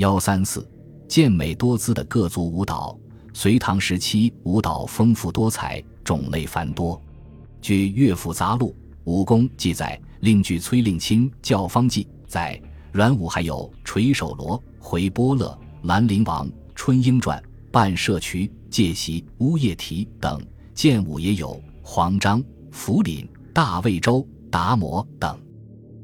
幺三四，健美多姿的各族舞蹈。隋唐时期舞蹈丰富多彩，种类繁多。据《乐府杂录·武功》记载，另据崔令钦《教坊记》载，阮武还有垂手罗、回波乐、兰陵王、春英传、半射渠、借席、乌叶啼等。剑舞也有黄章、福林、大魏州、达摩等。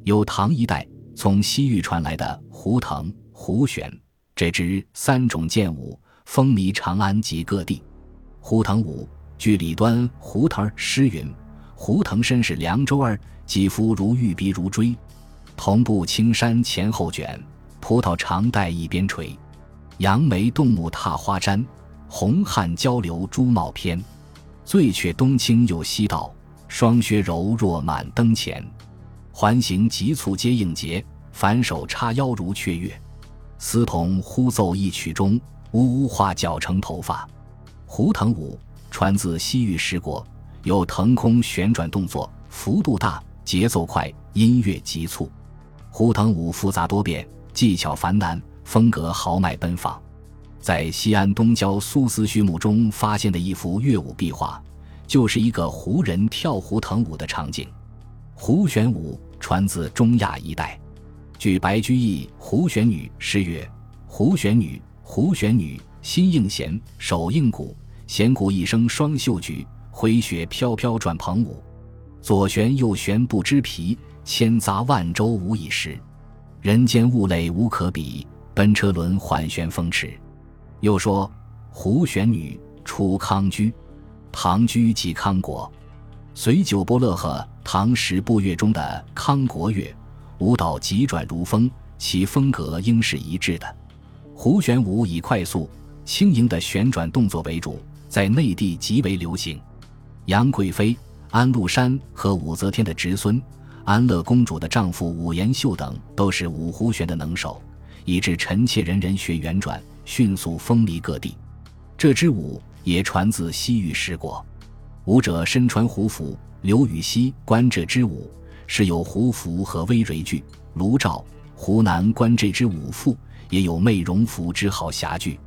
有唐一代从西域传来的胡腾、胡旋这支三种剑舞。风靡长安及各地，胡腾舞。据李端《胡腾诗云：“胡腾身是凉州儿，肌肤如玉鼻如锥。同步青山前后卷，葡萄长带一边垂。杨梅动目踏花毡，红汗交流珠帽偏。醉却东倾又西倒，双靴柔弱满灯前。环形急促皆应节，反手叉腰如雀跃。丝童忽奏一曲中。”呜呜化绞成头发，胡腾舞传自西域十国，有腾空旋转动作，幅度大，节奏快，音乐急促。胡腾舞复杂多变，技巧繁难，风格豪迈奔放。在西安东郊苏思虚墓中发现的一幅乐舞壁画，就是一个胡人跳胡腾舞的场景。胡旋舞传自中亚一带，据白居易《胡旋女》诗曰：“胡旋女。”胡旋女，心应弦，手应鼓，弦鼓一声双袖举，挥雪飘飘转蓬舞，左旋右旋不知疲，千匝万舟无以时。人间物类无可比，奔车轮缓旋风驰。又说胡旋女出康居，唐居即康国，随九波乐和唐时步乐中的康国乐，舞蹈急转如风，其风格应是一致的。胡旋舞以快速、轻盈的旋转动作为主，在内地极为流行。杨贵妃、安禄山和武则天的侄孙安乐公主的丈夫武延秀等都是舞胡旋的能手，以致臣妾人人学圆转，迅速风靡各地。这支舞也传自西域十国，舞者身穿胡服。刘禹锡观这支舞，是有胡服和微蕤剧。卢照、湖南观这支舞赋。也有媚容服之好侠剧，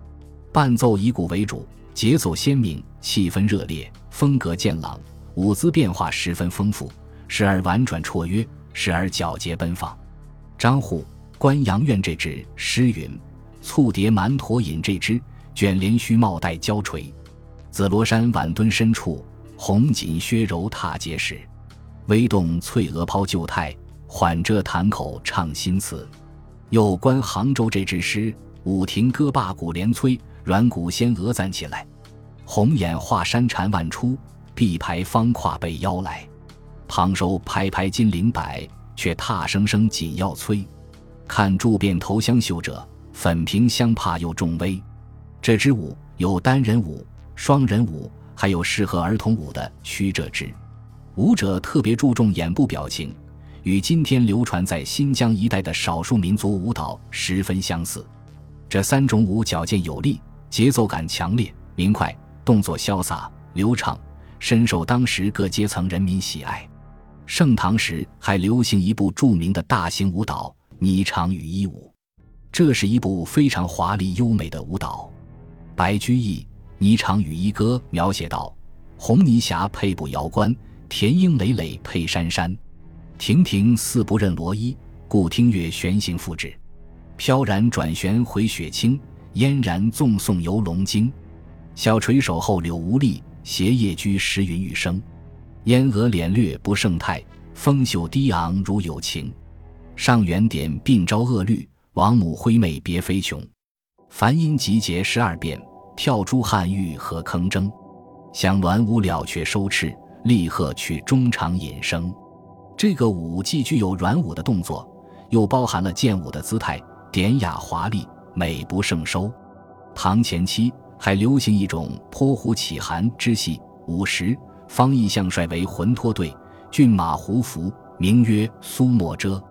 伴奏以鼓为主，节奏鲜明，气氛热烈，风格渐朗，舞姿变化十分丰富，时而婉转绰约，时而皎洁奔放。张祜《关阳院》这支诗云：“簇蝶满驮引这支，卷帘须帽带交垂。紫罗衫晚蹲深处，红锦靴柔踏阶时。微动翠娥抛旧态，缓遮潭口唱新词。”又观杭州这支诗，舞亭歌罢鼓连催，软骨先额赞起来。红眼画山蝉万出，碧排方跨背腰来。旁收拍拍金铃摆，却踏声声紧要催。看柱变头香绣者，粉屏香帕又重威。这支舞有单人舞、双人舞，还有适合儿童舞的曲折之。舞者特别注重眼部表情。与今天流传在新疆一带的少数民族舞蹈十分相似，这三种舞矫健有力，节奏感强烈、明快，动作潇洒流畅，深受当时各阶层人民喜爱。盛唐时还流行一部著名的大型舞蹈《霓裳羽衣舞》，这是一部非常华丽优美的舞蹈。白居易《霓裳羽衣歌》描写道：“红泥霞配布瑶冠，田英累累配珊珊。”亭亭似不认罗衣，故听乐旋行复止，飘然转旋回雪清，嫣然纵送游龙经。小垂手后柳无力，斜叶居时云欲生。烟蛾敛略不胜态，风袖低昂如有情。上元点鬓朝恶绿，王母挥媚别飞琼。凡音集结十二变，跳珠汉玉和铿铮。响鸾舞了却收翅，立刻去中长引声。这个舞既具有软舞的动作，又包含了剑舞的姿态，典雅华丽，美不胜收。唐前期还流行一种泼胡起寒之戏，舞时方义相帅为浑脱队，骏马胡服，名曰苏墨遮，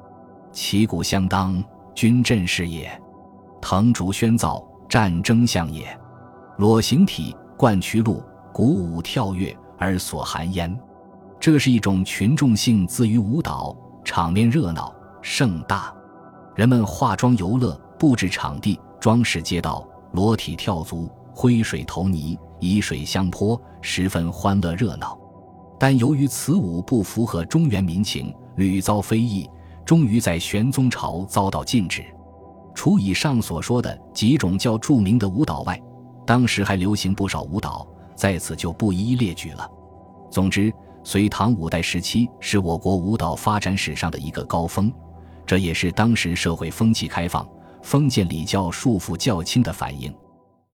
旗鼓相当，军阵势也；藤竹喧噪，战争相也。裸形体，贯曲路，鼓舞跳跃，而所含焉。这是一种群众性自于舞蹈，场面热闹盛大，人们化妆游乐，布置场地，装饰街道，裸体跳足，挥水投泥，以水相泼，十分欢乐热闹。但由于此舞不符合中原民情，屡遭非议，终于在玄宗朝遭到禁止。除以上所说的几种较著名的舞蹈外，当时还流行不少舞蹈，在此就不一一列举了。总之，隋唐五代时期是我国舞蹈发展史上的一个高峰，这也是当时社会风气开放、封建礼教束缚较轻的反应。